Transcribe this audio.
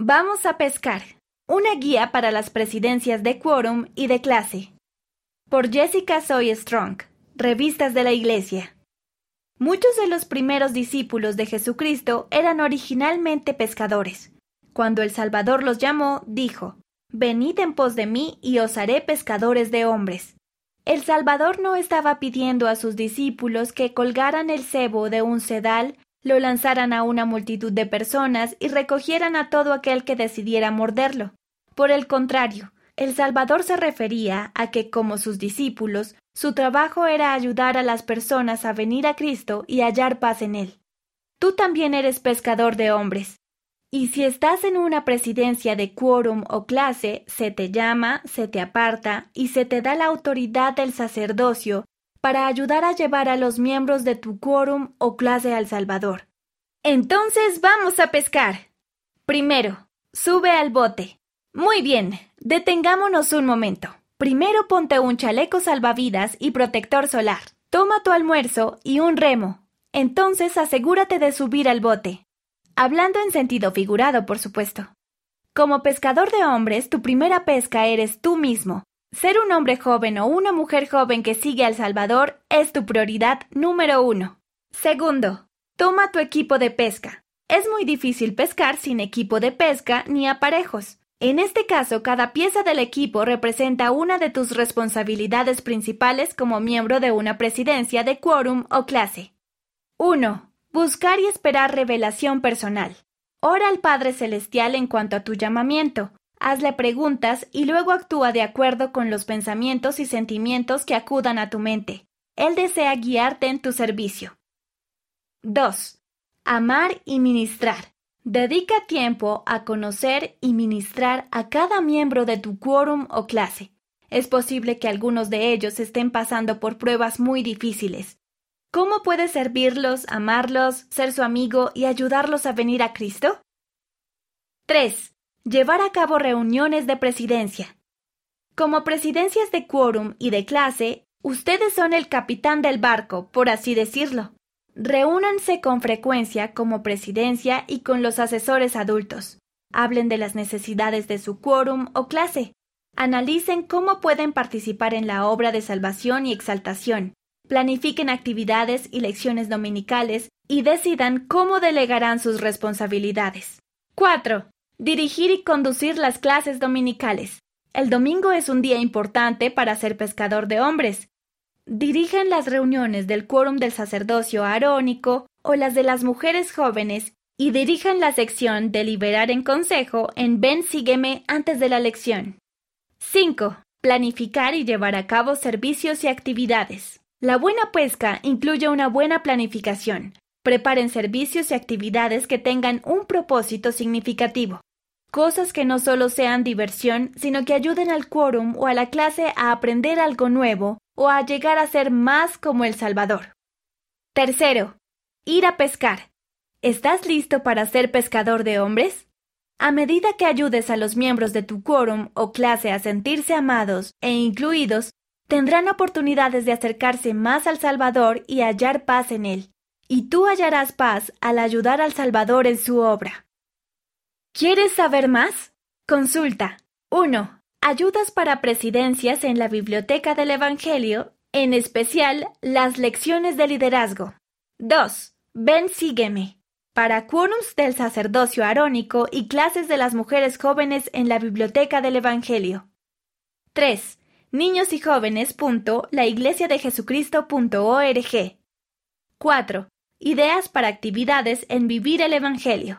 Vamos a pescar. Una guía para las presidencias de quórum y de clase. Por Jessica Soy Strong. Revistas de la Iglesia. Muchos de los primeros discípulos de Jesucristo eran originalmente pescadores. Cuando el Salvador los llamó, dijo, Venid en pos de mí y os haré pescadores de hombres. El Salvador no estaba pidiendo a sus discípulos que colgaran el cebo de un sedal, lo lanzaran a una multitud de personas y recogieran a todo aquel que decidiera morderlo. Por el contrario, el Salvador se refería a que, como sus discípulos, su trabajo era ayudar a las personas a venir a Cristo y hallar paz en Él. Tú también eres pescador de hombres. Y si estás en una presidencia de quórum o clase, se te llama, se te aparta y se te da la autoridad del sacerdocio para ayudar a llevar a los miembros de tu quórum o clase al Salvador. Entonces vamos a pescar. Primero, sube al bote. Muy bien, detengámonos un momento. Primero ponte un chaleco salvavidas y protector solar. Toma tu almuerzo y un remo. Entonces asegúrate de subir al bote. Hablando en sentido figurado, por supuesto. Como pescador de hombres, tu primera pesca eres tú mismo. Ser un hombre joven o una mujer joven que sigue al Salvador es tu prioridad número uno. Segundo, toma tu equipo de pesca. Es muy difícil pescar sin equipo de pesca ni aparejos. En este caso, cada pieza del equipo representa una de tus responsabilidades principales como miembro de una presidencia de quórum o clase. 1. Buscar y esperar revelación personal. Ora al Padre Celestial en cuanto a tu llamamiento. Hazle preguntas y luego actúa de acuerdo con los pensamientos y sentimientos que acudan a tu mente. Él desea guiarte en tu servicio. 2. Amar y ministrar. Dedica tiempo a conocer y ministrar a cada miembro de tu quórum o clase. Es posible que algunos de ellos estén pasando por pruebas muy difíciles. ¿Cómo puedes servirlos, amarlos, ser su amigo y ayudarlos a venir a Cristo? 3. Llevar a cabo reuniones de presidencia. Como presidencias de quórum y de clase, ustedes son el capitán del barco, por así decirlo. Reúnanse con frecuencia como presidencia y con los asesores adultos. Hablen de las necesidades de su quórum o clase. Analicen cómo pueden participar en la obra de salvación y exaltación. Planifiquen actividades y lecciones dominicales y decidan cómo delegarán sus responsabilidades. 4. Dirigir y conducir las clases dominicales. El domingo es un día importante para ser pescador de hombres. Dirigen las reuniones del quórum del sacerdocio arónico o las de las mujeres jóvenes y dirijan la sección Deliberar en Consejo en Ven Sígueme antes de la lección. 5. Planificar y llevar a cabo servicios y actividades. La buena pesca incluye una buena planificación. Preparen servicios y actividades que tengan un propósito significativo. Cosas que no solo sean diversión, sino que ayuden al quórum o a la clase a aprender algo nuevo o a llegar a ser más como el Salvador. Tercero, ir a pescar. ¿Estás listo para ser pescador de hombres? A medida que ayudes a los miembros de tu quórum o clase a sentirse amados e incluidos, tendrán oportunidades de acercarse más al Salvador y hallar paz en él. Y tú hallarás paz al ayudar al Salvador en su obra. ¿Quieres saber más? Consulta 1. Ayudas para presidencias en la Biblioteca del Evangelio, en especial las lecciones de liderazgo. 2. Ven, sígueme. Para quórums del sacerdocio arónico y clases de las mujeres jóvenes en la Biblioteca del Evangelio. 3. Niños y jóvenes. La iglesia de Jesucristo.org. 4. Ideas para actividades en Vivir el Evangelio.